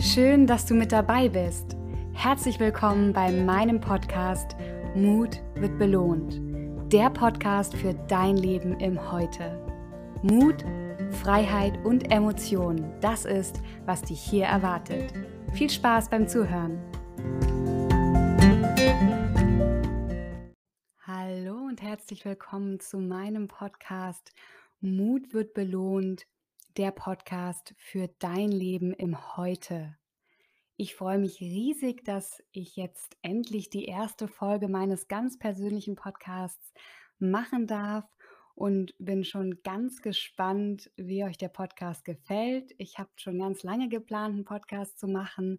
Schön, dass du mit dabei bist. Herzlich willkommen bei meinem Podcast Mut wird belohnt. Der Podcast für dein Leben im Heute. Mut, Freiheit und Emotionen, das ist, was dich hier erwartet. Viel Spaß beim Zuhören. Hallo und herzlich willkommen zu meinem Podcast Mut wird belohnt der Podcast für dein Leben im Heute. Ich freue mich riesig, dass ich jetzt endlich die erste Folge meines ganz persönlichen Podcasts machen darf und bin schon ganz gespannt, wie euch der Podcast gefällt. Ich habe schon ganz lange geplant, einen Podcast zu machen,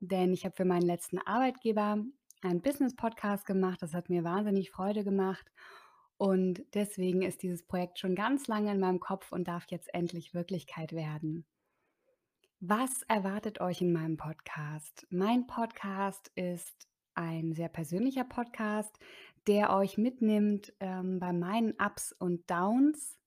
denn ich habe für meinen letzten Arbeitgeber einen Business-Podcast gemacht. Das hat mir wahnsinnig Freude gemacht. Und deswegen ist dieses Projekt schon ganz lange in meinem Kopf und darf jetzt endlich Wirklichkeit werden. Was erwartet euch in meinem Podcast? Mein Podcast ist ein sehr persönlicher Podcast, der euch mitnimmt ähm, bei meinen Ups und Downs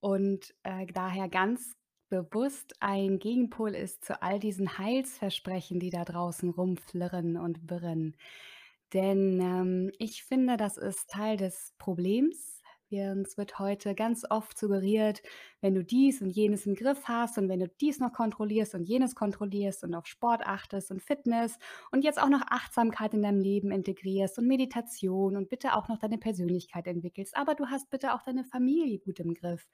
und äh, daher ganz bewusst ein Gegenpol ist zu all diesen Heilsversprechen, die da draußen rumflirren und wirren. Denn ähm, ich finde, das ist Teil des Problems. Wir, uns wird heute ganz oft suggeriert, wenn du dies und jenes im Griff hast und wenn du dies noch kontrollierst und jenes kontrollierst und auf Sport achtest und Fitness und jetzt auch noch Achtsamkeit in deinem Leben integrierst und Meditation und bitte auch noch deine Persönlichkeit entwickelst, aber du hast bitte auch deine Familie gut im Griff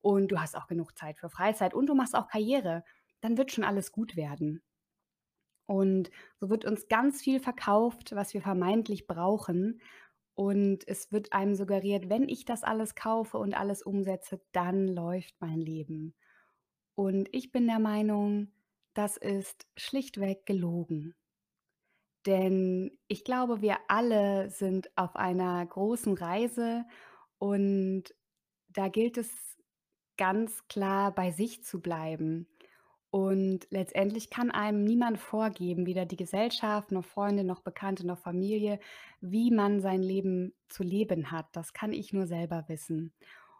und du hast auch genug Zeit für Freizeit und du machst auch Karriere, dann wird schon alles gut werden. Und so wird uns ganz viel verkauft, was wir vermeintlich brauchen. Und es wird einem suggeriert, wenn ich das alles kaufe und alles umsetze, dann läuft mein Leben. Und ich bin der Meinung, das ist schlichtweg gelogen. Denn ich glaube, wir alle sind auf einer großen Reise und da gilt es ganz klar bei sich zu bleiben. Und letztendlich kann einem niemand vorgeben, weder die Gesellschaft, noch Freunde, noch Bekannte, noch Familie, wie man sein Leben zu leben hat. Das kann ich nur selber wissen.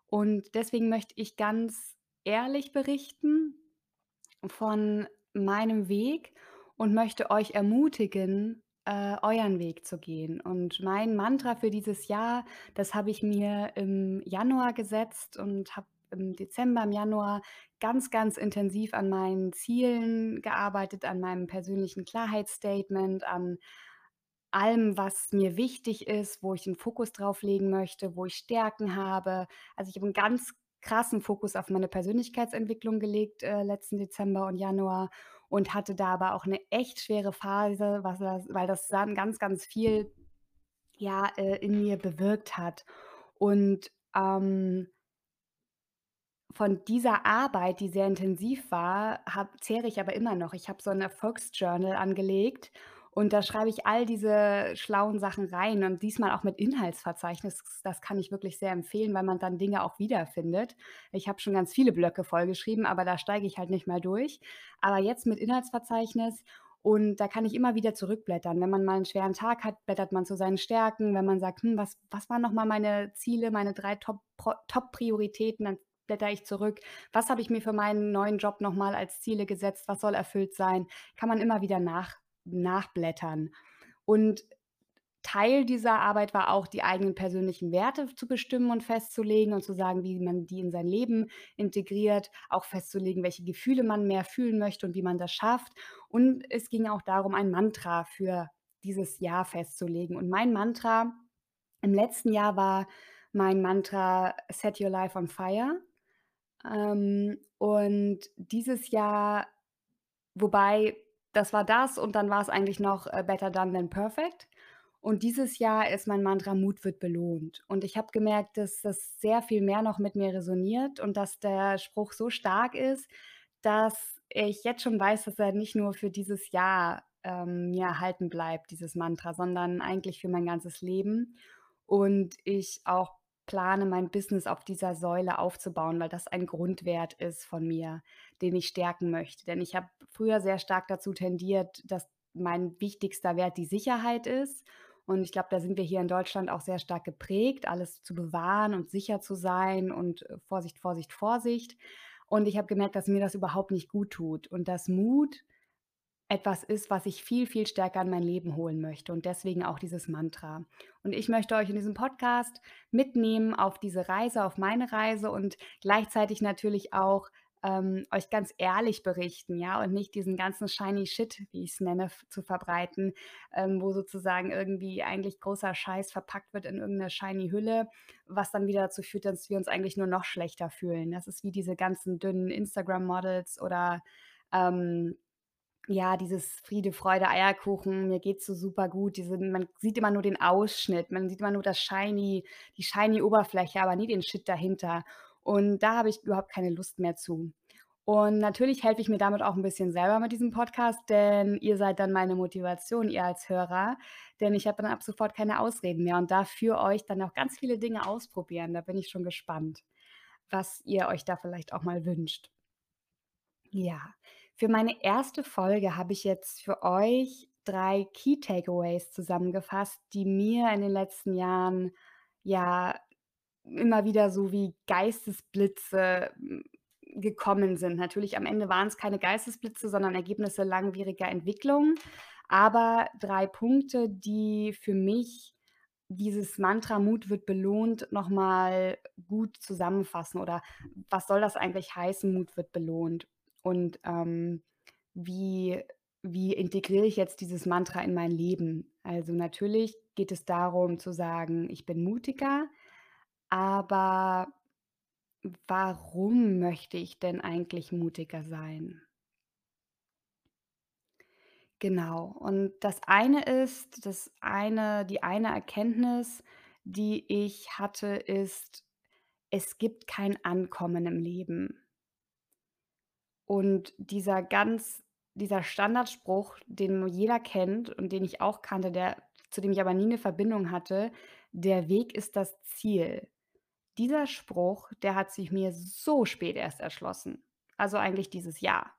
Und deswegen möchte ich ganz ehrlich berichten von meinem Weg und möchte euch ermutigen, äh, euren Weg zu gehen. Und mein Mantra für dieses Jahr, das habe ich mir im Januar gesetzt und habe im Dezember, im Januar ganz, ganz intensiv an meinen Zielen gearbeitet, an meinem persönlichen Klarheitsstatement, an allem, was mir wichtig ist, wo ich den Fokus drauf legen möchte, wo ich Stärken habe. Also ich habe einen ganz krassen Fokus auf meine Persönlichkeitsentwicklung gelegt äh, letzten Dezember und Januar und hatte da aber auch eine echt schwere Phase, was das, weil das dann ganz, ganz viel ja, äh, in mir bewirkt hat. Und ähm, von dieser Arbeit, die sehr intensiv war, zehre ich aber immer noch. Ich habe so ein Erfolgsjournal angelegt und da schreibe ich all diese schlauen Sachen rein und diesmal auch mit Inhaltsverzeichnis. Das kann ich wirklich sehr empfehlen, weil man dann Dinge auch wiederfindet. Ich habe schon ganz viele Blöcke vollgeschrieben, aber da steige ich halt nicht mal durch. Aber jetzt mit Inhaltsverzeichnis und da kann ich immer wieder zurückblättern. Wenn man mal einen schweren Tag hat, blättert man zu seinen Stärken. Wenn man sagt, hm, was, was waren nochmal meine Ziele, meine drei Top-Prioritäten, dann blätter ich zurück. Was habe ich mir für meinen neuen Job nochmal als Ziele gesetzt? Was soll erfüllt sein? Kann man immer wieder nach, nachblättern. Und Teil dieser Arbeit war auch, die eigenen persönlichen Werte zu bestimmen und festzulegen und zu sagen, wie man die in sein Leben integriert, auch festzulegen, welche Gefühle man mehr fühlen möchte und wie man das schafft. Und es ging auch darum, ein Mantra für dieses Jahr festzulegen. Und mein Mantra im letzten Jahr war mein Mantra Set Your Life on Fire. Ähm, und dieses Jahr wobei das war das und dann war es eigentlich noch, äh, Better Done Than Perfect. Und dieses Jahr ist mein Mantra Mut wird belohnt. Und ich habe gemerkt, dass das sehr viel mehr noch mit mir resoniert und dass der Spruch so stark ist, dass ich jetzt schon weiß, dass er nicht nur für dieses Jahr, ähm, mir erhalten bleibt, dieses Mantra, sondern eigentlich für mein ganzes Leben. Und ich auch plane, mein Business auf dieser Säule aufzubauen, weil das ein Grundwert ist von mir, den ich stärken möchte. Denn ich habe früher sehr stark dazu tendiert, dass mein wichtigster Wert die Sicherheit ist. Und ich glaube, da sind wir hier in Deutschland auch sehr stark geprägt, alles zu bewahren und sicher zu sein und äh, Vorsicht, Vorsicht, Vorsicht. Und ich habe gemerkt, dass mir das überhaupt nicht gut tut und dass Mut etwas ist, was ich viel, viel stärker in mein Leben holen möchte und deswegen auch dieses Mantra. Und ich möchte euch in diesem Podcast mitnehmen auf diese Reise, auf meine Reise und gleichzeitig natürlich auch ähm, euch ganz ehrlich berichten, ja, und nicht diesen ganzen shiny Shit, wie ich es nenne, zu verbreiten, ähm, wo sozusagen irgendwie eigentlich großer Scheiß verpackt wird in irgendeine shiny Hülle, was dann wieder dazu führt, dass wir uns eigentlich nur noch schlechter fühlen. Das ist wie diese ganzen dünnen Instagram-Models oder ähm, ja, dieses Friede, Freude, Eierkuchen, mir geht's so super gut. Diese man sieht immer nur den Ausschnitt, man sieht immer nur das shiny die shiny Oberfläche, aber nie den Shit dahinter. Und da habe ich überhaupt keine Lust mehr zu. Und natürlich helfe ich mir damit auch ein bisschen selber mit diesem Podcast, denn ihr seid dann meine Motivation, ihr als Hörer, denn ich habe dann ab sofort keine Ausreden mehr und darf für euch dann auch ganz viele Dinge ausprobieren. Da bin ich schon gespannt, was ihr euch da vielleicht auch mal wünscht. Ja, für meine erste Folge habe ich jetzt für euch 3 Key Takeaways zusammengefasst, die mir in den letzten Jahren, ja, immer wieder so wie Geistesblitze, hm, gekommen sind. Natürlich am Ende waren es keine Geistesblitze, sondern Ergebnisse langwieriger Entwicklung, aber 3 Punkte, die für mich dieses Mantra „Mut wird belohnt“ noch mal gut zusammenfassen oder was soll das eigentlich heißen, Mut wird belohnt? Und, ähm, wie wie integriere ich jetzt dieses Mantra in mein Leben? Also, natürlich geht es darum zu sagen: „Ich bin mutiger“, aber warum möchte ich denn eigentlich mutiger sein? Genau. Und das eine ist das eine die eine Erkenntnis, die ich hatte, ist, es gibt kein Ankommen im Leben. Und dieser ganz dieser Standardspruch, den jeder kennt und den ich auch kannte, der zu dem ich aber nie 'ne Verbindung hatte: „Der Weg ist das Ziel.“ Dieser Spruch, der hat sich mir so spät erst erschlossen. Also, eigentlich dieses Jahr.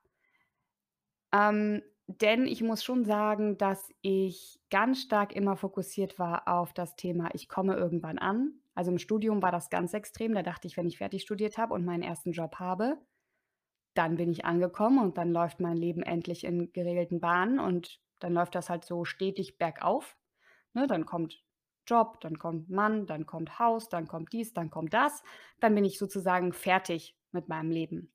Ähm, denn ich muss schon sagen, dass ich ganz stark immer fokussiert war auf das Thema: „Ich komme irgendwann an.“ Also, im Studium war das ganz extrem. Da dachte ich, wenn ich fertig studiert habe und meinen ersten Job habe, dann bin ich angekommen und dann läuft mein Leben endlich in geregelten Bahnen und dann läuft das halt so stetig bergauf, ne? Dann kommt Job, dann kommt Mann, dann kommt Haus, dann kommt dies, dann kommt das. Dann bin ich sozusagen fertig mit meinem Leben.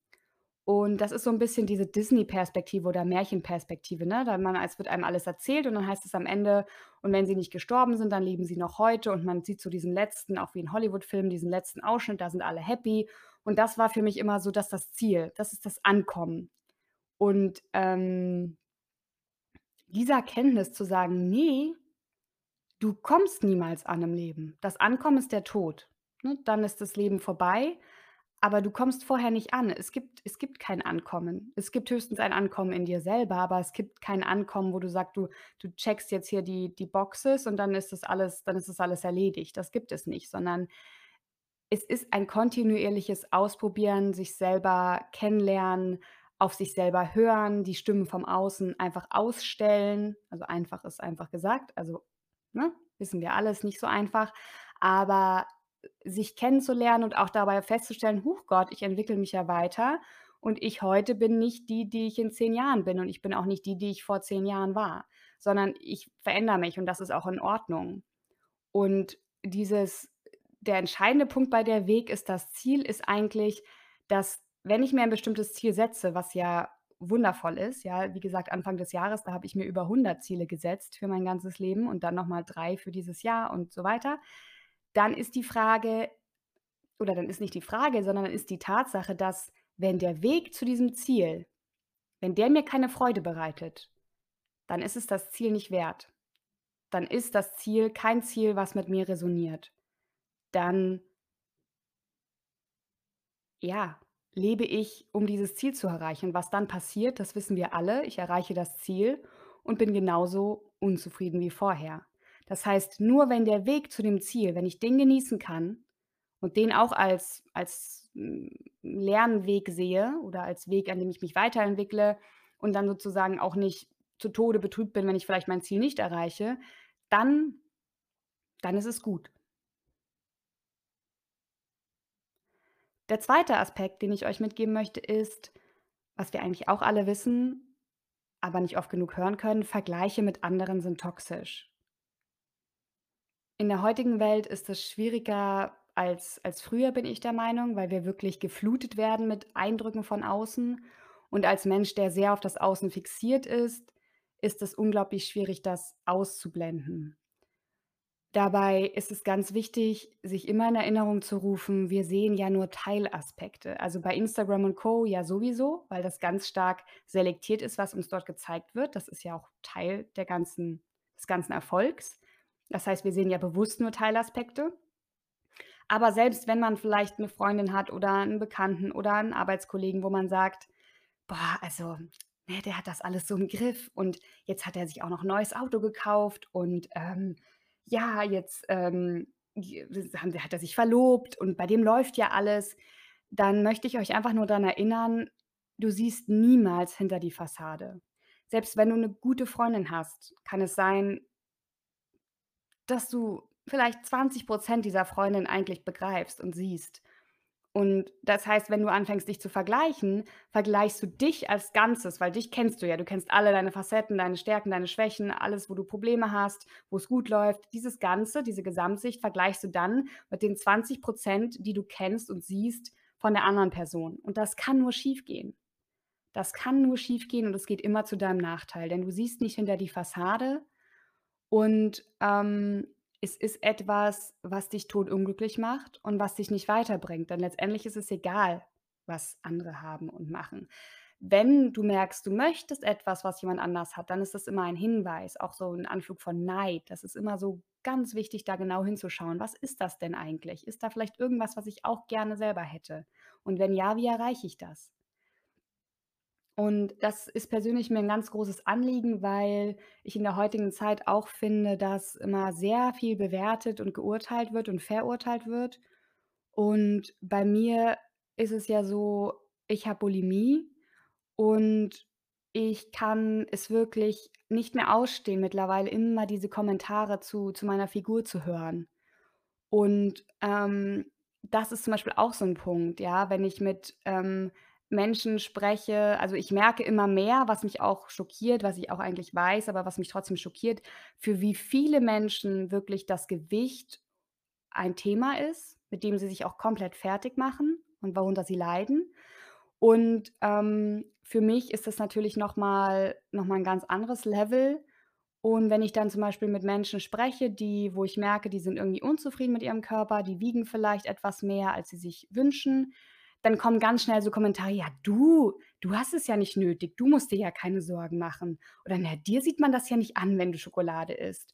Und das ist so 'n bisschen diese Disney-Perspektive oder Märchenperspektive, ne? Da man es wird einem alles erzählt und dann heißt es am Ende: „Und wenn sie nicht gestorben sind, dann leben sie noch heute.“ Und man sieht so diesen letzten auch wie in Hollywood-Filmen, diesen letzten Ausschnitt, da sind alle happy. Und das war für mich immer so das das Ziel. Das ist das Ankommen. Und, ähm, diese Erkenntnis zu sagen: „Ne, du kommst niemals an im Leben. Das Ankommen ist der Tod, ne? Dann ist das Leben vorbei aber du kommst vorher nicht an. Es gibt es gibt kein Ankommen. Es gibt höchstens ein Ankommen in dir selber, aber es gibt kein Ankommen, wo du sagst, du du checkst jetzt hier die die Boxes und dann ist das alles dann ist das alles erledigt. Das gibt es nicht, sondern es ist ein kontinuierliches Ausprobieren, sich selber kennenlernen, auf sich selber hören, die Stimmen vom Außen einfach ausstellen. Also, einfach ist einfach gesagt, also, ne, wissen wir alles nicht so einfach, aber sich kennenzulernen und auch dabei festzustellen: „Huch Gott, ich entwickle mich ja weiter und ich heute bin nicht die, die ich in 10 Jahren bin und ich bin auch nicht die, die ich vor 10 Jahren war, sondern ich verändere mich und das ist auch in Ordnung.“ Und dieses der entscheidende Punkt bei der Weg ist das Ziel ist eigentlich, dass, wenn ich mir ein bestimmtes Ziel setze, was ja wundervoll ist, ja, wie gesagt, Anfang des Jahres, da habe ich mir über hundert Ziele gesetzt für mein ganzes Leben und dann noch mal 3 für dieses Jahr und so weiter. Dann ist die Frage oder dann ist nicht die Frage, sondern ist die Tatsache, dass, wenn der Weg zu diesem Ziel wenn der mir keine Freude bereitet, dann ist es das Ziel nicht wert. Dann ist das Ziel kein Ziel, was mit mir resoniert. Dann ja, lebe ich, um dieses Ziel zu erreichen. Was dann passiert, das wissen wir alle. Ich erreiche das Ziel und bin genauso unzufrieden wie vorher. Das heißt, nur wenn der Weg zu dem Ziel wenn ich den genießen kann und den auch als als, hm, Lernweg sehe oder als Weg, an dem ich mich weiterentwickle und dann sozusagen auch nicht zu Tode betrübt bin, wenn ich vielleicht mein Ziel nicht erreiche, dann dann ist es gut. Der zweite Aspekt, den ich euch mitgeben möchte, ist, was wir eigentlich auch alle wissen aber nicht oft genug hören können: Vergleiche mit anderen sind toxisch. In der heutigen Welt ist es schwieriger als als früher, bin ich der Meinung, weil wir wirklich geflutet werden mit Eindrücken von außen. Und als Mensch, der sehr auf das Außen fixiert ist, ist es unglaublich schwierig, das auszublenden. Dabei ist es ganz wichtig, sich immer in Erinnerung zu rufen, wir sehen ja nur Teilaspekte. Also bei Instagram und Co. ja sowieso, weil das ganz stark selektiert ist, was uns dort gezeigt wird. Das ist ja auch Teil der ganzen des ganzen Erfolgs. Das heißt, wir sehen ja bewusst nur Teilaspekte. Aber selbst wenn man vielleicht 'ne Freundin hat oder 'n Bekannten oder 'n Arbeitskollegen, wo man sagt: „Boah, also, ne, der hat das alles so im Griff und jetzt hat er sich auch noch 'n neues Auto gekauft und, ähm, ja, jetzt, ähm, haben hat er sich verlobt und bei dem läuft ja alles.“ Dann möchte ich euch einfach nur dran erinnern, du siehst niemals hinter die Fassade. Selbst wenn du 'ne gute Freundin hast, kann es sein dass du vielleicht 20 % dieser Freundin eigentlich begreifst und siehst. Und das heißt, wenn du anfängst, dich zu vergleichen, vergleichst du dich als Ganzes, weil dich kennst du ja. Du kennst alle deine Facetten, deine Stärken, deine Schwächen, alles, wo du Probleme hast, wo's gut läuft. Dieses Ganze, diese Gesamtsicht vergleichst du dann mit den 20 %, die du kennst und siehst von der anderen Person. Und das kann nur schiefgehen. Das kann nur schiefgehen und es geht immer zu deinem Nachteil, denn du siehst nicht hinter die Fassade und, ähm, es ist etwas, was dich todunglücklich macht und was dich nicht weiterbringt, denn letztendlich ist es egal, was andere haben und machen. Wenn du merkst, du möchtest etwas, was jemand anders hat, dann ist das immer ein Hinweis, auch so 'n Anflug von Neid. Das ist immer so ganz wichtig, da genau hinzuschauen. Was ist das denn eigentlich? Ist da vielleicht irgendwas, was ich auch gerne selber hätte? Und wenn ja, wie erreiche ich das? Und das ist persönlich mir 'n ganz großes Anliegen, weil ich in der heutigen Zeit auch finde, dass immer sehr viel bewertet und geurteilt wird und verurteilt wird. Und bei mir ist es ja so, ich habe Bulimie und ich kann es wirklich nicht mehr ausstehen, mittlerweile immer diese Kommentare zu zu meiner Figur zu hören. Und, ähm, das ist zum Beispiel auch so 'n Punkt, ja, wenn ich mit, ähm, Menschen spreche also, ich merke immer mehr, was mich auch schockiert, was ich auch eigentlich weiß, aber was mich trotzdem schockiert, für wie viele Menschen wirklich das Gewicht ein Thema ist, mit dem sie sich auch komplett fertigmachen und worunter sie leiden. Und, ähm, für mich ist das natürlich noch mal noch mal 'n ganz anderes Level. Und wenn ich dann zum Beispiel mit Menschen spreche, die wo ich merke, die sind irgendwie unzufrieden mit ihrem Körper, die wiegen vielleicht etwas mehr, als sie sich wünschen, dann kommen ganz schnell so Kommentare: „Ja, du du hast es ja nicht nötig. Du musst dir ja keine Sorgen machen.“ Oder: „Na, dir sieht man das ja nicht an, wenn du Schokolade isst.“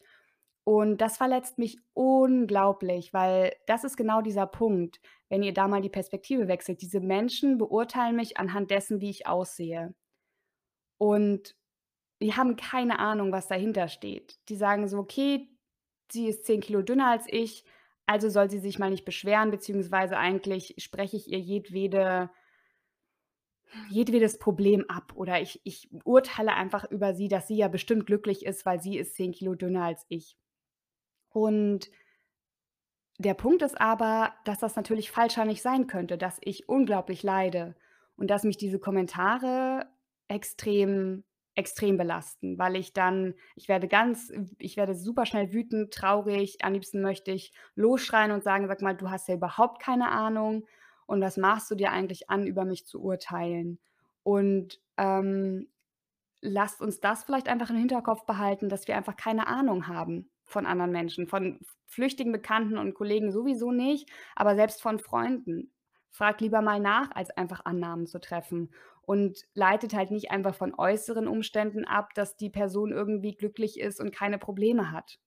Und das verletzt mich unglaublich, weil das ist genau dieser Punkt, wenn ihr da mal die Perspektive wechselt. Diese Menschen beurteilen mich anhand dessen, wie ich aussehe. Und die haben keine Ahnung, was dahinter steht. Die sagen so: „Okay, sie ist 10 Kilo dünner als ich, also soll sie sich mal nicht beschweren, beziehungsweise eigentlich spreche ich ihr jedwede jedwedes Problem ab oder ich ich urteile einfach über sie, dass sie ja bestimmt glücklich ist, weil sie ist 10 Kilo dünner als ich.“ Und der Punkt ist aber, dass das natürlich fallscheinrig sein könnte, dass ich unglaublich leide und dass mich diese Kommentare extrem extrem belasten, weil ich dann ich werde ganz ich werde super schnell wütend, traurig. Am liebsten möchte ich losschreien und sagen: „Sag mal, du hast ja überhaupt keine Ahnung und was maßt du dir eigentlich an, über mich zu urteilen?“ Und, ähm, lasst uns das vielleicht einfach im Hinterkopf behalten, dass wir einfach keine Ahnung haben von anderen Menschen, von flüchtigen Bekannten und Kollegen sowieso nicht, aber selbst von Freunden. Fragt lieber mal nach, als einfach Annahmen zu treffen und leitet halt nicht einfach von äußeren Umständen ab, dass die Person irgendwie glücklich ist und keine Probleme hat.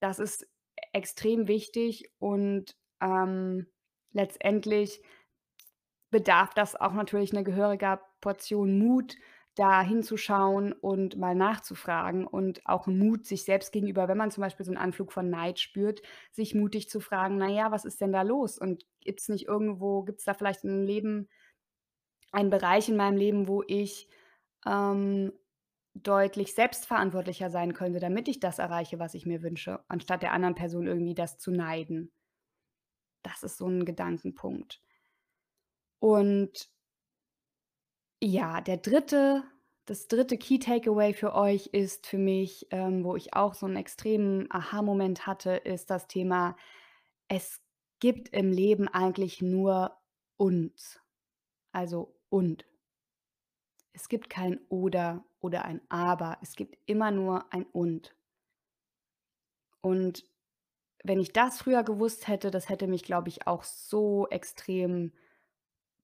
Das ist extrem wichtig und, ähm, letztendlich bedarf das auch natürlich 'ne gehöriger Portion Mut, da hinzuschauen und mal nachzufragen und auch Mut sich selbst gegenüber, wenn man zum Beispiel so 'n Anflug von Neid spürt, sich mutig zu fragen: „Na ja, was ist denn da los und gibt's nicht irgendwo gibt's da vielleicht 'n Leben einen Bereich in meinem Leben, wo ich, ähm, deutlich selbstverantwortlicher sein könnte, damit ich das erreiche, was ich mir wünsche, anstatt der anderen Person irgendwie das zu neiden?“ Das ist so 'n Gedankenpunkt. Und ja, der 3. das dritte Key Takeaway für euch ist für mich, ähm, wo ich auch so einen extremen Aha-Moment hatte, ist das Thema: Es gibt im Leben eigentlich nur uns. Also und. Es gibt kein oder oder ein aber. Es gibt immer nur ein und. Und wenn ich das früher gewusst hätte, das hätte mich, glaube ich, auch so extrem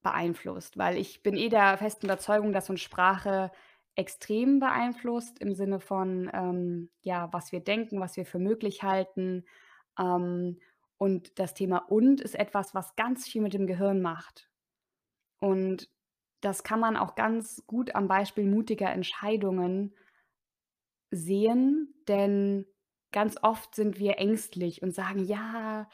beeinflusst, weil ich bin eh der festen Überzeugung, dass uns Sprache extrem beeinflusst im Sinne von, ähm, ja, was wir denken, was wir für möglich halten. Ähm, und das Thema „und“ ist etwas, was ganz viel mit dem Gehirn macht. Und das kann man auch ganz gut am Beispiel mutiger Entscheidungen sehen, denn ganz oft sind wir ängstlich und sagen: „Ja,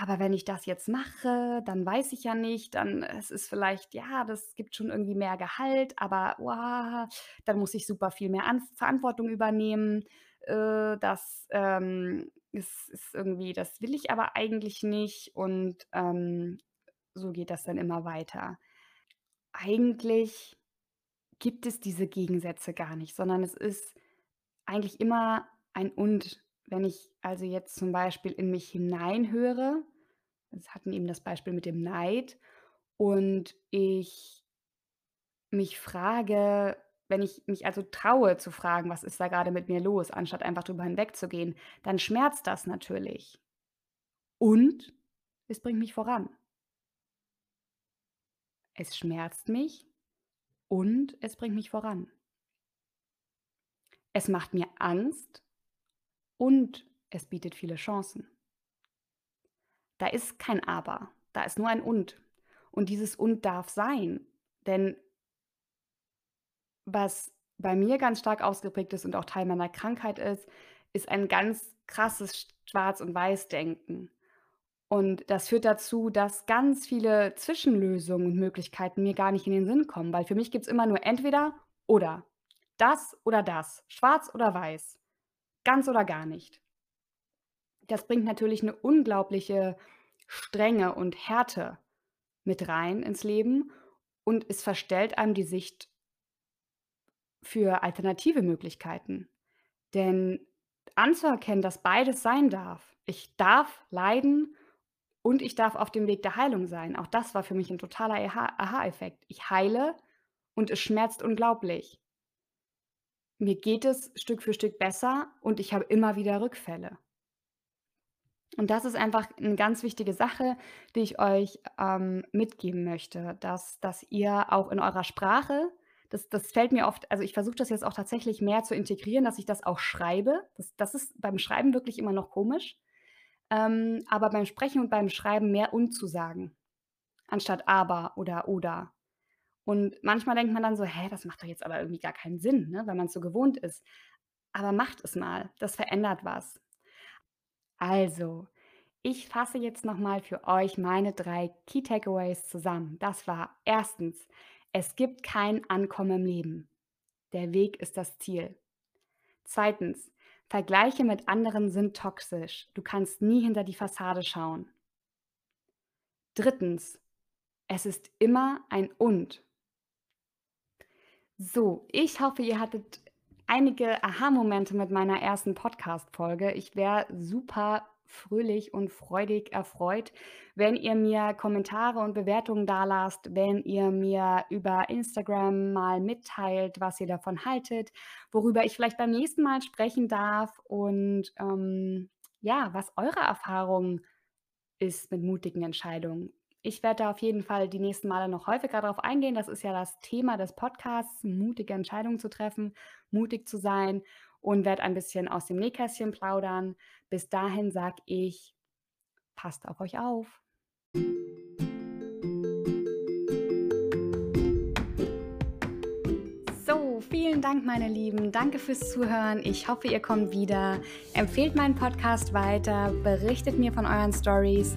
aber wenn ich das jetzt mache, dann weiß ich ja nicht, dann es ist vielleicht ja, das gibt schon irgendwie mehr Gehalt, aber, uah, dann muss ich super viel mehr An Verantwortung übernehmen. Äh, das, ähm, ist ist irgendwie das will ich aber eigentlich nicht.“ Und, ähm, so geht das dann immer weiter. Eigentlich gibt es diese Gegensätze gar nicht, sondern es ist eigentlich immer ein Und. Wenn ich also jetzt zum Beispiel in mich hineinhöre, wir hatten eben das Beispiel mit dem Neid und ich mich frage wenn ich mich also traue zu fragen: „Was ist da gerade mit mir los?“, anstatt einfach drüber hinwegzugehen, dann schmerzt das natürlich. Und es bringt mich voran. Es schmerzt mich und es bringt mich voran. Es macht mir Angst und es bietet viele Chancen. Da ist kein Aber, da ist nur ein Und. Und dieses Und darf sein, denn was bei mir ganz stark ausgeprägt ist und auch Teil meiner Krankheit ist, ist ein ganz krasses Schwarz und Weiß-Denken. Und das führt dazu, dass ganz viele Zwischenlösungen und Möglichkeiten mir gar nicht in den Sinn kommen, weil für mich gibt's immer nur entweder oder. Das oder das, schwarz oder weiß, ganz oder gar nicht. Das bringt natürlich 'ne unglaubliche Strenge und Härte mit rein ins Leben und es verstellt einem die Sicht für alternative Möglichkeiten. Denn anzuerkennen, dass beides sein darf. Ich darf leiden und ich darf auf dem Weg der Heilung sein. Auch das war für mich 'n totaler Aha-Effekt. Ich heile und es schmerzt unglaublich. Mir geht es Stück für Stück besser und ich habe immer wieder Rückfälle. Und das ist einfach 'ne ganz wichtige Sache, die ich euch, ähm, mitgeben möchte, dass dass ihr auch in eurer Sprache das das fällt mir oft also, ich versuche das jetzt auch tatsächlich mehr zu integrieren, dass ich das auch schreibe. Das das ist beim Schreiben wirklich immer noch komisch, ähm, aber beim Sprechen und beim Schreiben mehr „und“ zu sagen, anstatt „aber“ oder „oder“. Und manchmal denkt man dann so: „Hä, das macht doch jetzt aber irgendwie gar keinen Sinn“, ne, weil man's so gewohnt ist. Aber macht es mal, das verändert was. Also, ich fasse jetzt noch mal für euch meine 3 Key Takeaways zusammen. Das war 1. Es gibt kein Ankommen im Leben. Der Weg ist das Ziel. 2. Vergleiche mit anderen sind toxisch. Du kannst nie hinter die Fassade schauen. 3. Es ist immer ein Und. So, ich hoffe, ihr hattet einige Aha-Momente mit meiner ersten Podcast-Folge. Ich wäre super fröhlich und freudig erfreut, wenn ihr mir Kommentare und Bewertungen dalasst, wenn ihr mir über Instagram mal mitteilt, was ihr davon haltet, worüber ich vielleicht beim nächsten Mal sprechen darf und, ähm, ja, was eure Erfahrung ist mit mutigen Entscheidungen. Ich werde da auf jeden Fall die nächsten Male noch häufiger drauf eingehen. Das ist ja das Thema des Podcasts, mutige Entscheidungen zu treffen, mutig zu sein und werde ein bisschen aus dem Nähkästchen plaudern. Bis dahin sage ich: Passt auf euch auf. So, vielen Dank, meine Lieben. Danke fürs Zuhören. Ich hoffe, ihr kommt wieder. Empfehlt meinen Podcast weiter, berichtet mir von euren Storys.